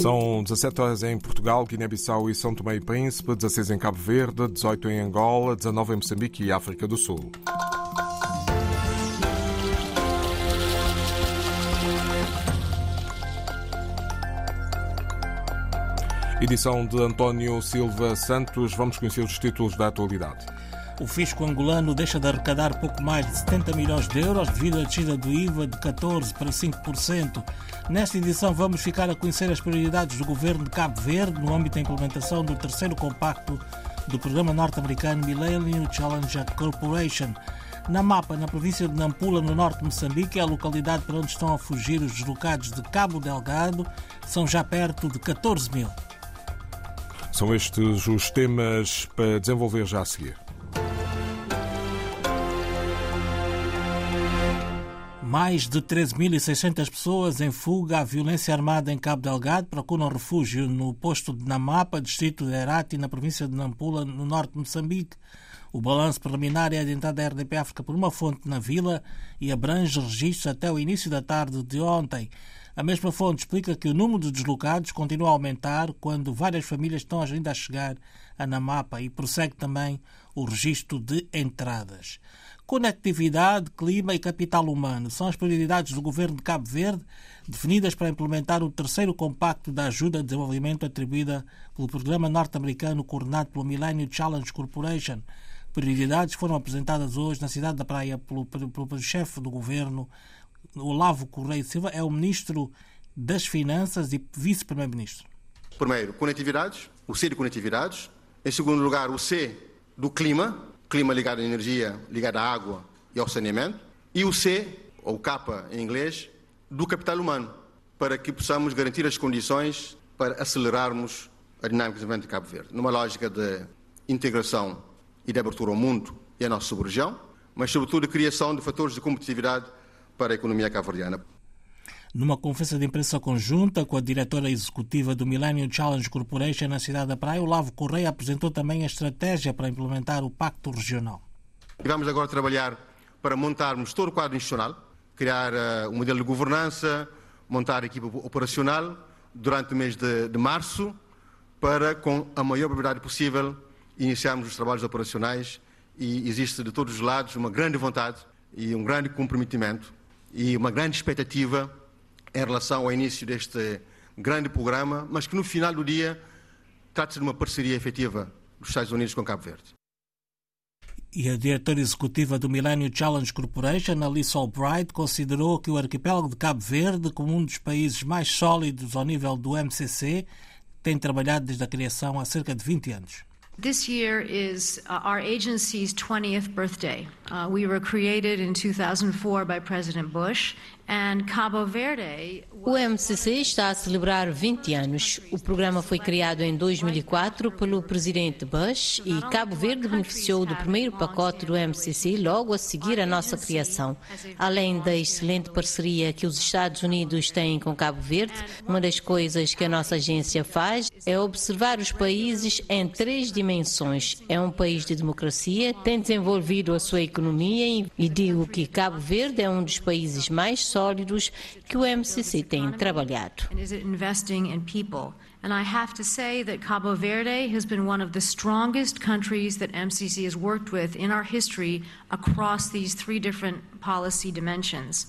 São 17 horas em Portugal, Guiné-Bissau e São Tomé e Príncipe, 16 em Cabo Verde, 18 em Angola, 19 em Moçambique e África do Sul. Edição de António Silva Santos. Vamos conhecer os títulos da atualidade. O fisco angolano deixa de arrecadar pouco mais de 70 milhões de euros devido à descida do IVA de 14% para 5%. Nesta edição vamos ficar a conhecer as prioridades do governo de Cabo Verde no âmbito da implementação do terceiro compacto do programa norte-americano Millennium Challenge Corporation. Na Mapa, na província de Nampula, no norte de Moçambique, é a localidade para onde estão a fugir os deslocados de Cabo Delgado. São já perto de 14 mil. São estes os temas para desenvolver já a seguir. Mais de 13.600 pessoas em fuga à violência armada em Cabo Delgado procuram refúgio no posto de Namapa, distrito de Herati, na província de Nampula, no norte de Moçambique. O balanço preliminar é adiantado à RDP África por uma fonte na vila e abrange registros até o início da tarde de ontem. A mesma fonte explica que o número de deslocados continua a aumentar quando várias famílias estão ainda a chegar a Namapa e prossegue também o registro de entradas. Conectividade, clima e capital humano são as prioridades do governo de Cabo Verde, definidas para implementar o terceiro compacto da ajuda ao desenvolvimento atribuída pelo programa norte-americano coordenado pelo Millennium Challenge Corporation. Prioridades foram apresentadas hoje na cidade da Praia pelo, pelo, pelo chefe do governo, Olavo Correia Silva, é o ministro das Finanças e vice-primeiro-ministro. Primeiro, conectividades, o C de conectividades. Em segundo lugar, o C do clima, clima ligado à energia, ligado à água e ao saneamento, e o C, ou K em inglês, do capital humano, para que possamos garantir as condições para acelerarmos a dinâmica de desenvolvimento de Cabo Verde, numa lógica de integração e de abertura ao mundo e à nossa sub-região, mas sobretudo de criação de fatores de competitividade para a economia cabo-verdiana. Numa conferência de imprensa conjunta com a diretora executiva do Millennium Challenge Corporation na cidade da Praia, Olavo Correia apresentou também a estratégia para implementar o Pacto Regional. Vamos agora trabalhar para montarmos todo o quadro institucional, criar uh, um modelo de governança, montar a equipa operacional durante o mês de, de março, para, com a maior brevidade possível, iniciarmos os trabalhos operacionais e existe de todos os lados uma grande vontade e um grande comprometimento e uma grande expectativa em relação ao início deste grande programa, mas que no final do dia trata-se de uma parceria efetiva dos Estados Unidos com Cabo Verde. E a diretora executiva do Millennium Challenge Corporation, Alice Albright, considerou que o arquipélago de Cabo Verde, como um dos países mais sólidos ao nível do MCC, tem trabalhado desde a criação há cerca de 20 anos. This year is uh, our agency's 20th birthday. Uh, we were created in 2004 by President Bush. O MCC está a celebrar 20 anos. O programa foi criado em 2004 pelo presidente Bush e Cabo Verde beneficiou do primeiro pacote do MCC logo a seguir a nossa criação. Além da excelente parceria que os Estados Unidos têm com Cabo Verde, uma das coisas que a nossa agência faz é observar os países em três dimensões. É um país de democracia, tem desenvolvido a sua economia e digo que Cabo Verde é um dos países mais sólidos que o MCC tem trabalhado. And I have to say that Cabo Verde has been one of the strongest countries that MCC has worked with in our history across these three different policy dimensions.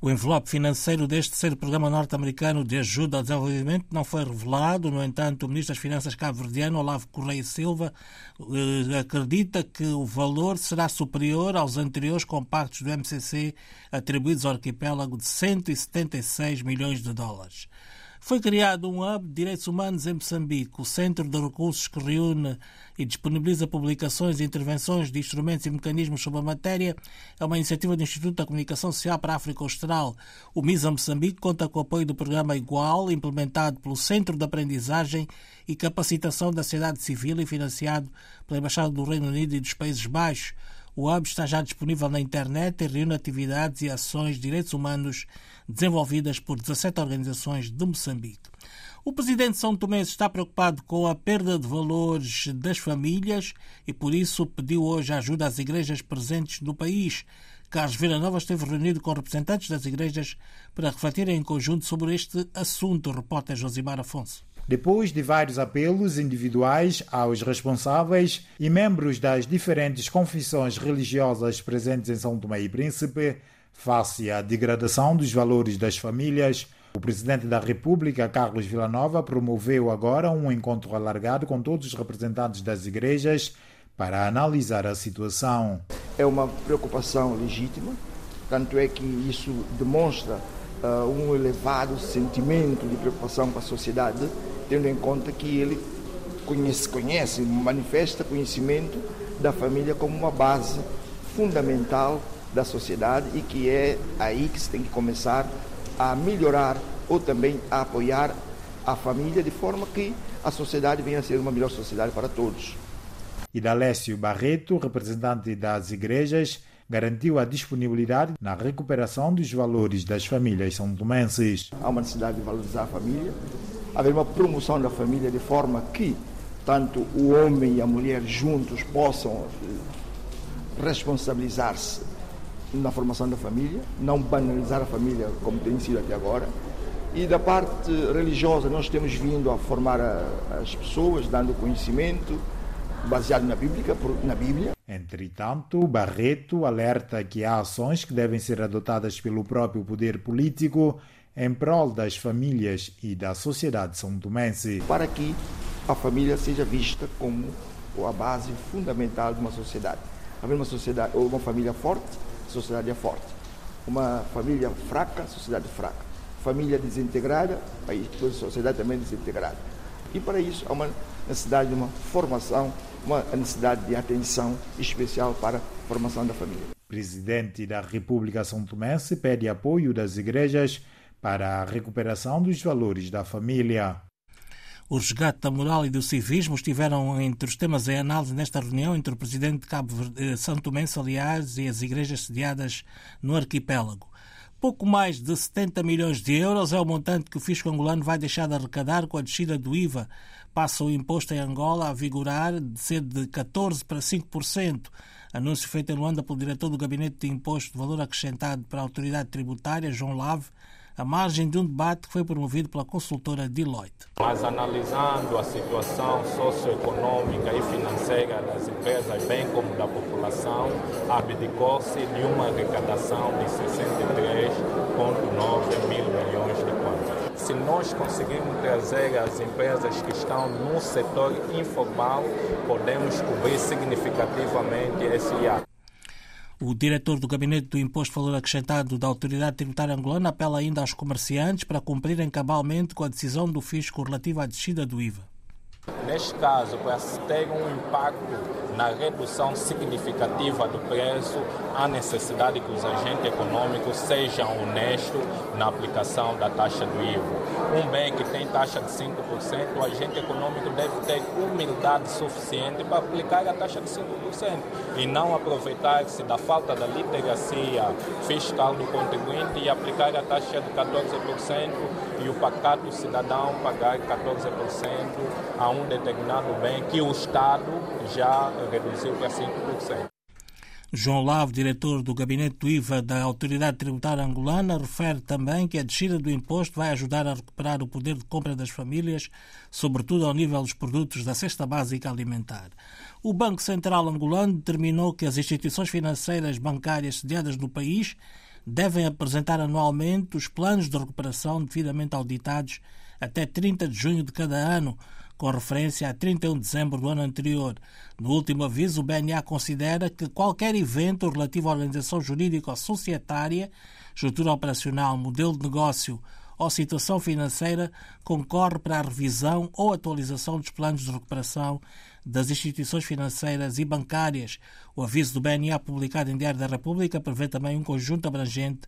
O envelope financeiro deste terceiro programa norte-americano de ajuda ao desenvolvimento não foi revelado. No entanto, o ministro das Finanças cabo-verdiano, Olavo Correia Silva, eh, acredita que o valor será superior aos anteriores compactos do MCC atribuídos ao arquipélago de 176 milhões de dólares. Foi criado um hub de direitos humanos em Moçambique, o Centro de Recursos que reúne e disponibiliza publicações e intervenções de instrumentos e mecanismos sobre a matéria. É uma iniciativa do Instituto da Comunicação Social para a África Austral. O MISA Moçambique conta com o apoio do programa Igual, implementado pelo Centro de Aprendizagem e Capacitação da Sociedade Civil e financiado pela Embaixada do Reino Unido e dos Países Baixos. O hub está já disponível na internet e reúne atividades e ações de direitos humanos desenvolvidas por 17 organizações de Moçambique. O presidente São Tomé está preocupado com a perda de valores das famílias e por isso pediu hoje ajuda às igrejas presentes no país. Carlos Nova esteve reunido com representantes das igrejas para refletirem em conjunto sobre este assunto, o repórter Josimar Afonso. Depois de vários apelos individuais aos responsáveis e membros das diferentes confissões religiosas presentes em São Tomé e Príncipe, face à degradação dos valores das famílias, o presidente da República, Carlos Villanova, promoveu agora um encontro alargado com todos os representantes das igrejas para analisar a situação. É uma preocupação legítima, tanto é que isso demonstra uh, um elevado sentimento de preocupação com a sociedade, tendo em conta que ele conhece, conhece, manifesta conhecimento da família como uma base fundamental da sociedade e que é aí que se tem que começar a melhorar ou também a apoiar a família de forma que a sociedade venha a ser uma melhor sociedade para todos. Idalécio Barreto, representante das igrejas, garantiu a disponibilidade na recuperação dos valores das famílias são tomenses. Há uma necessidade de valorizar a família, haver uma promoção da família de forma que tanto o homem e a mulher juntos possam responsabilizar-se na formação da família, não banalizar a família como tem sido até agora. E da parte religiosa, nós temos vindo a formar a, as pessoas, dando conhecimento baseado na na Bíblia. Entretanto, Barreto alerta que há ações que devem ser adotadas pelo próprio poder político em prol das famílias e da sociedade são tomense. Para que a família seja vista como a base fundamental de uma sociedade. Haver uma sociedade ou uma família forte sociedade é forte. Uma família fraca, sociedade fraca. Família desintegrada, a sociedade também desintegrada. E para isso há uma necessidade de uma formação, uma necessidade de atenção especial para a formação da família. Presidente da República São Tomense pede apoio das igrejas para a recuperação dos valores da família. O resgate da moral e do civismo estiveram entre os temas em análise nesta reunião entre o presidente de Cabo Verde, Santo Mense, aliás, e as igrejas sediadas no arquipélago. Pouco mais de 70 milhões de euros é o montante que o fisco angolano vai deixar de arrecadar com a descida do IVA. Passa o imposto em Angola a vigorar de ser de 14% para 5%. Anúncio feito em Luanda pelo diretor do Gabinete de Imposto de Valor Acrescentado para a Autoridade Tributária, João Lave, à margem de um debate que foi promovido pela consultora Deloitte. Mas analisando a situação socioeconômica e financeira das empresas, bem como da população, abdicou-se de uma arrecadação de 63,9 mil milhões de contas. Se nós conseguirmos trazer as empresas que estão no setor informal, podemos cobrir significativamente esse hiato. O diretor do Gabinete do Imposto Valor Acrescentado da Autoridade Tributária Angolana apela ainda aos comerciantes para cumprirem cabalmente com a decisão do fisco relativa à descida do IVA. Neste caso, ter um impacto na redução significativa do preço, há necessidade que os agentes econômicos sejam honestos na aplicação da taxa do IVA. Um bem que tem taxa de 5%, o agente econômico deve ter humildade suficiente para aplicar a taxa de 5% e não aproveitar-se da falta da literacia fiscal do contribuinte e aplicar a taxa de 14% e o pacato cidadão pagar 14% a um determinado bem que o Estado já reduziu para 5%. João Lavo, diretor do gabinete do IVA da Autoridade Tributária Angolana, refere também que a descida do imposto vai ajudar a recuperar o poder de compra das famílias, sobretudo ao nível dos produtos da cesta básica alimentar. O Banco Central Angolano determinou que as instituições financeiras bancárias sediadas no país devem apresentar anualmente os planos de recuperação devidamente auditados até 30 de junho de cada ano, com referência a 31 de dezembro do ano anterior. No último aviso, o BNA considera que qualquer evento relativo à organização jurídica ou societária, estrutura operacional, modelo de negócio ou situação financeira concorre para a revisão ou atualização dos planos de recuperação das instituições financeiras e bancárias. O aviso do BNA, publicado em Diário da República, prevê também um conjunto abrangente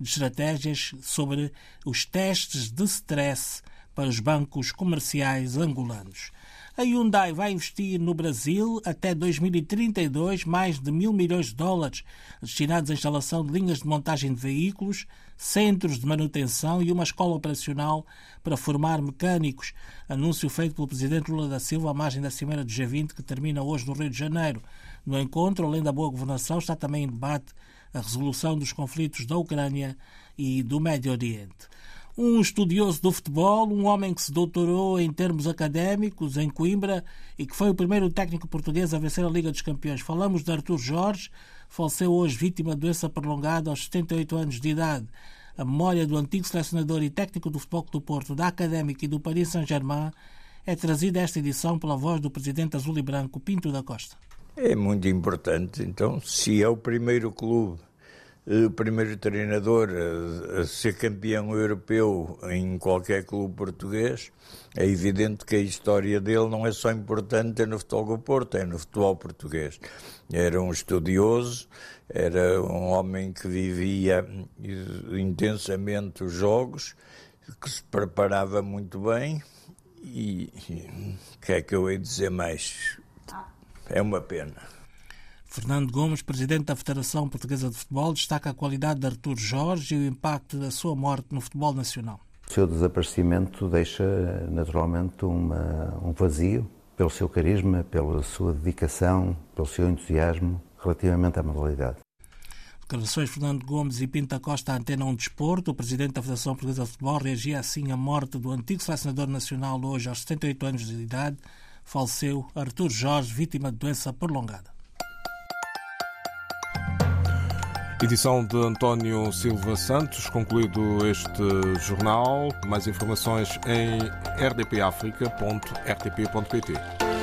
de estratégias sobre os testes de stress para os bancos comerciais angolanos. A Hyundai vai investir no Brasil até 2032 mais de mil milhões de dólares destinados à instalação de linhas de montagem de veículos, centros de manutenção e uma escola operacional para formar mecânicos. Anúncio feito pelo presidente Lula da Silva à margem da Cimeira do G20 que termina hoje no Rio de Janeiro. No encontro, além da boa governação, está também em debate a resolução dos conflitos da Ucrânia e do Médio Oriente um estudioso do futebol, um homem que se doutorou em termos académicos em Coimbra e que foi o primeiro técnico português a vencer a Liga dos Campeões. Falamos de Artur Jorge, faleceu hoje vítima de doença prolongada aos 78 anos de idade. A memória do antigo selecionador e técnico do Futebol do Porto, da Académica e do Paris Saint-Germain é trazida esta edição pela voz do presidente azul e branco Pinto da Costa. É muito importante. Então, se é o primeiro clube o primeiro treinador a, a, ser campeão europeu em qualquer clube português, é evidente que a história dele não é só importante no futebol do Porto, é no futebol português. Era um estudioso, era um homem que vivia intensamente os jogos, que se preparava muito bem e o que é que eu ia dizer mais? É uma pena. Fernando Gomes, presidente da Federação Portuguesa de Futebol, destaca a qualidade de Artur Jorge e o impacto da sua morte no futebol nacional. O seu desaparecimento deixa naturalmente uma, um vazio pelo seu carisma, pela sua dedicação, pelo seu entusiasmo relativamente à modalidade. Declarações Fernando Gomes e Pinta Costa à Antena 1 Desporto. O presidente da Federação Portuguesa de Futebol reagia assim à morte do antigo selecionador nacional, hoje aos 78 anos de idade. Faleceu Artur Jorge, vítima de doença prolongada. Edição de António Silva Santos, concluído este jornal. Mais informações em rdpafrica.rtp.pt.